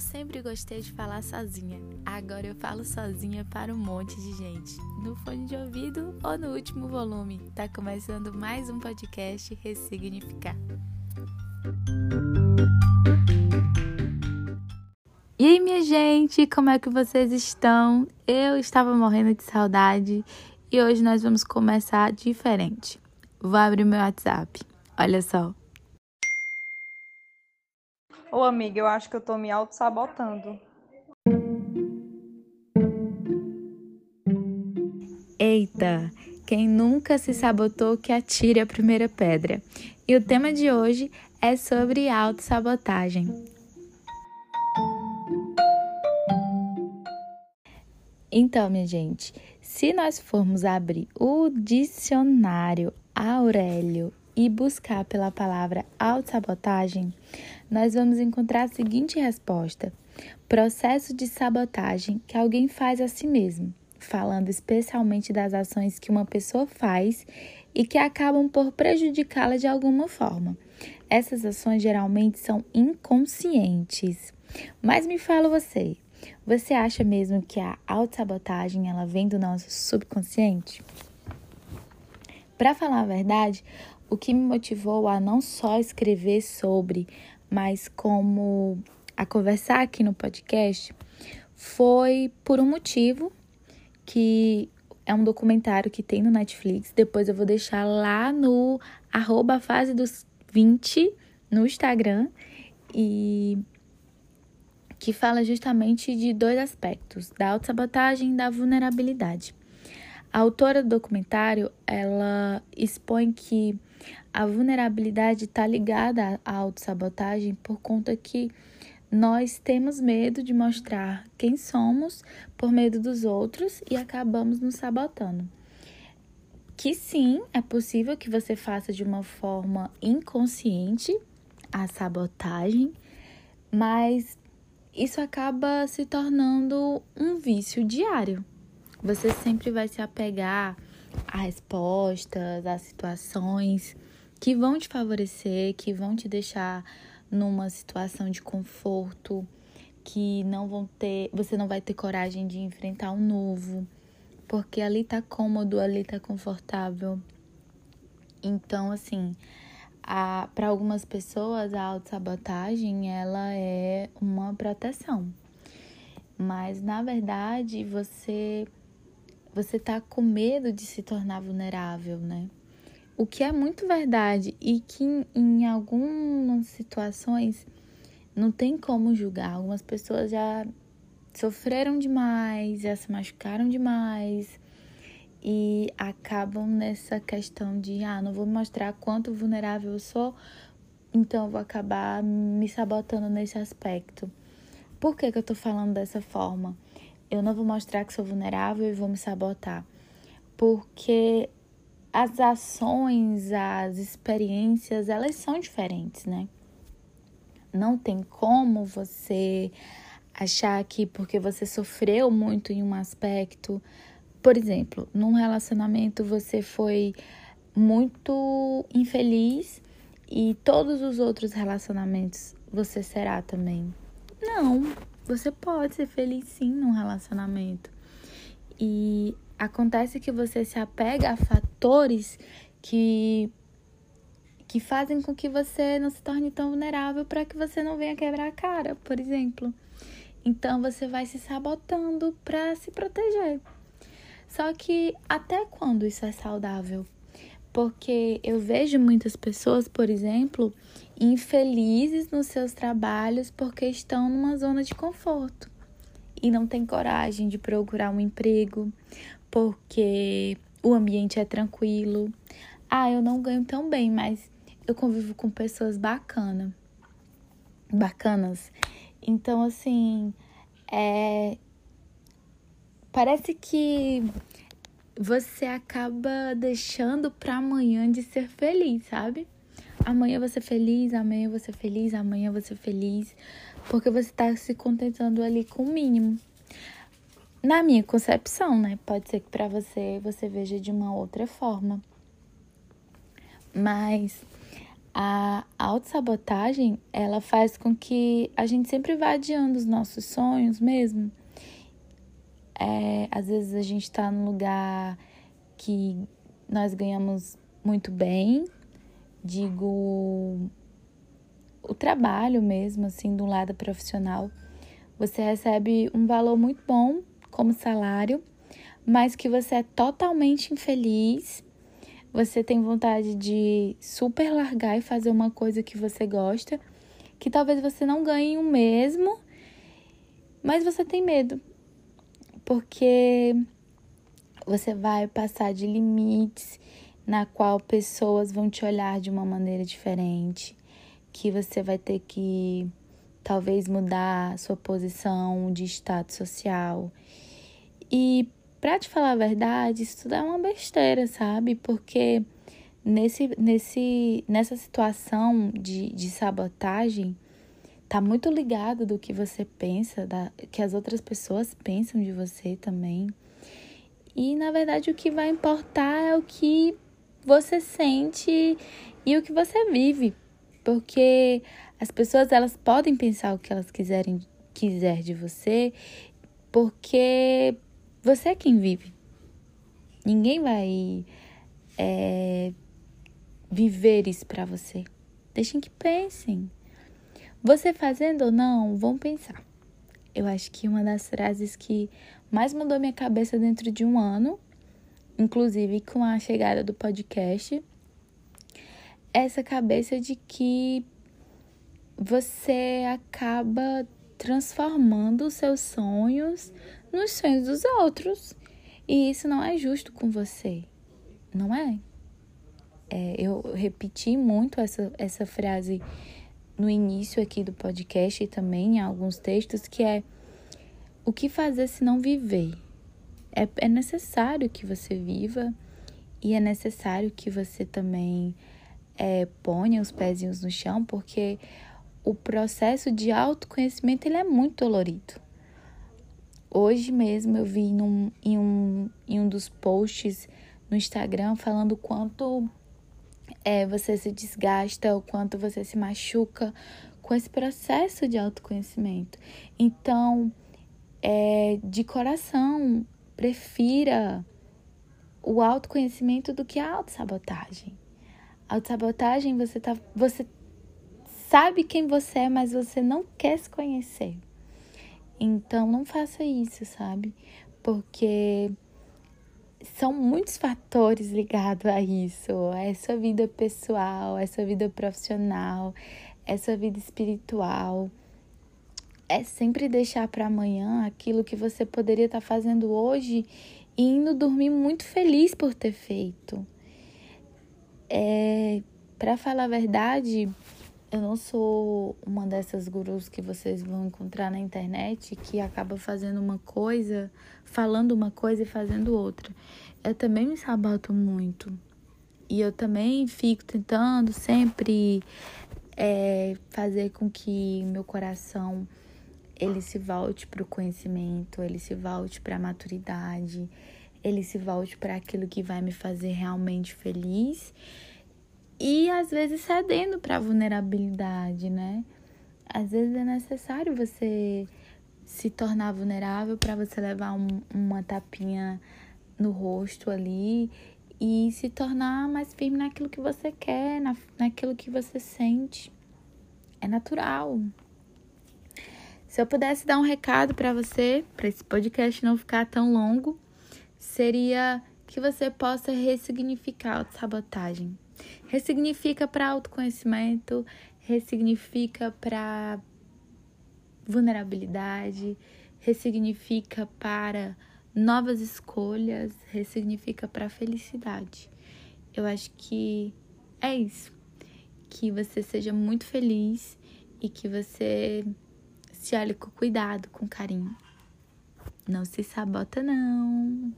Sempre gostei de falar sozinha. Agora eu falo sozinha para um monte de gente. No fone de ouvido ou no último volume. Tá começando mais um podcast Ressignificar. E aí, minha gente, como é que vocês estão? Eu estava morrendo de saudade e hoje nós vamos começar diferente. Vou abrir meu WhatsApp. Olha só. Ô, amiga, eu acho que eu tô me auto-sabotando. Eita, quem nunca se sabotou que atire a primeira pedra. E o tema de hoje é sobre autossabotagem. Então, minha gente, se nós formos abrir o dicionário Aurélio e buscar pela palavra autossabotagem, nós vamos encontrar a seguinte resposta: processo de sabotagem que alguém faz a si mesmo, falando especialmente das ações que uma pessoa faz e que acabam por prejudicá-la de alguma forma. Essas ações geralmente são inconscientes. Mas me fala você, você acha mesmo que a autossabotagem ela vem do nosso subconsciente? Para falar a verdade, o que me motivou a não só escrever sobre, mas como a conversar aqui no podcast, foi por um motivo que é um documentário que tem no Netflix. Depois eu vou deixar lá no arroba fase dos 20 no Instagram e que fala justamente de dois aspectos, da autossabotagem e da vulnerabilidade. A autora do documentário, ela expõe que a vulnerabilidade está ligada à autossabotagem por conta que nós temos medo de mostrar quem somos por medo dos outros e acabamos nos sabotando. Que sim, é possível que você faça de uma forma inconsciente a sabotagem, mas isso acaba se tornando um vício diário. Você sempre vai se apegar a respostas, a situações que vão te favorecer, que vão te deixar numa situação de conforto, que não vão ter, você não vai ter coragem de enfrentar o um novo, porque ali tá cômodo, ali tá confortável. Então, assim, para algumas pessoas a autossabotagem ela é uma proteção. Mas na verdade, você você tá com medo de se tornar vulnerável, né? O que é muito verdade e que em, algumas situações não tem como julgar. Algumas pessoas já sofreram demais, já se machucaram demais e acabam nessa questão de ah, não vou mostrar quanto vulnerável eu sou, então eu vou acabar me sabotando nesse aspecto. Por que, que eu tô falando dessa forma? Eu não vou mostrar que sou vulnerável e vou me sabotar. Porque as ações, as experiências, elas são diferentes, né? Não tem como você achar que porque você sofreu muito em um aspecto, por exemplo, num relacionamento você foi muito infeliz e todos os outros relacionamentos você será também. Não, você pode ser feliz sim num relacionamento. E acontece que você se apega a fatores que que fazem com que você não se torne tão vulnerável para que você não venha quebrar a cara, por exemplo. Então você vai se sabotando para se proteger. Só que até quando isso é saudável? Porque eu vejo muitas pessoas, por exemplo, infelizes nos seus trabalhos porque estão numa zona de conforto e não têm coragem de procurar um emprego porque o ambiente é tranquilo. Ah, eu não ganho tão bem, mas eu convivo com pessoas bacana, bacanas. Então, assim, é parece que você acaba deixando para amanhã de ser feliz, sabe? Amanhã você feliz, amanhã você feliz, amanhã você feliz, porque você tá se contentando ali com o mínimo na minha concepção, né? Pode ser que para você você veja de uma outra forma. Mas A autossabotagem, ela faz com que a gente sempre vá adiando os nossos sonhos mesmo. É, às vezes a gente está num lugar que nós ganhamos muito bem, digo o trabalho mesmo, assim, do lado profissional. Você recebe um valor muito bom como salário, mas que você é totalmente infeliz. Você tem vontade de super largar e fazer uma coisa que você gosta, que talvez você não ganhe o mesmo, mas você tem medo. Porque você vai passar de limites na qual pessoas vão te olhar de uma maneira diferente, que você vai ter que talvez mudar sua posição de status social. E para te falar a verdade, isso tudo é uma besteira, sabe? Porque nesse, nesse, nessa situação de, de sabotagem, tá muito ligado do que você pensa, da, que as outras pessoas pensam de você também. E na verdade o que vai importar é o que você sente e o que você vive. Porque as pessoas elas podem pensar o que elas quiserem quiser de você, porque você é quem vive. Ninguém vai é, viver isso para você. Deixem que pensem. Você fazendo ou não, vão pensar. Eu acho que uma das frases que mais mudou minha cabeça dentro de um ano, inclusive com a chegada do podcast, essa cabeça de que você acaba transformando os seus sonhos nos sonhos dos outros. E isso não é justo com você, não é? é eu repeti muito essa, essa frase no início aqui do podcast e também em alguns textos, que é o que fazer se não viver? É, é necessário que você viva e é necessário que você também é, ponha os pezinhos no chão, porque o processo de autoconhecimento ele é muito dolorido. Hoje mesmo eu vi num, em, um, em um dos posts no Instagram falando quanto é, você se desgasta, o quanto você se machuca com esse processo de autoconhecimento. Então, é, de coração, prefira o autoconhecimento do que a autossabotagem. Autossabotagem, você tá. Você sabe quem você é, mas você não quer se conhecer. Então não faça isso, sabe? Porque são muitos fatores ligados a isso. É sua vida pessoal, é sua vida profissional, é sua vida espiritual é sempre deixar para amanhã aquilo que você poderia estar tá fazendo hoje e indo dormir muito feliz por ter feito. É, para falar a verdade, eu não sou uma dessas gurus que vocês vão encontrar na internet que acaba fazendo uma coisa, falando uma coisa e fazendo outra. Eu também me saboto muito. E eu também fico tentando sempre é, fazer com que meu coração ele se volte para o conhecimento, ele se volte para a maturidade, ele se volte para aquilo que vai me fazer realmente feliz e às vezes cedendo para a vulnerabilidade, né? Às vezes é necessário você se tornar vulnerável para você levar um, uma tapinha no rosto ali e se tornar mais firme naquilo que você quer, na, naquilo que você sente. É natural. Se eu pudesse dar um recado para você, para esse podcast não ficar tão longo, seria que você possa ressignificar a sabotagem. Ressignifica para autoconhecimento, ressignifica para vulnerabilidade, ressignifica para novas escolhas, ressignifica para felicidade. Eu acho que é isso. Que você seja muito feliz e que você se olhe com cuidado, com carinho. Não se sabota, não.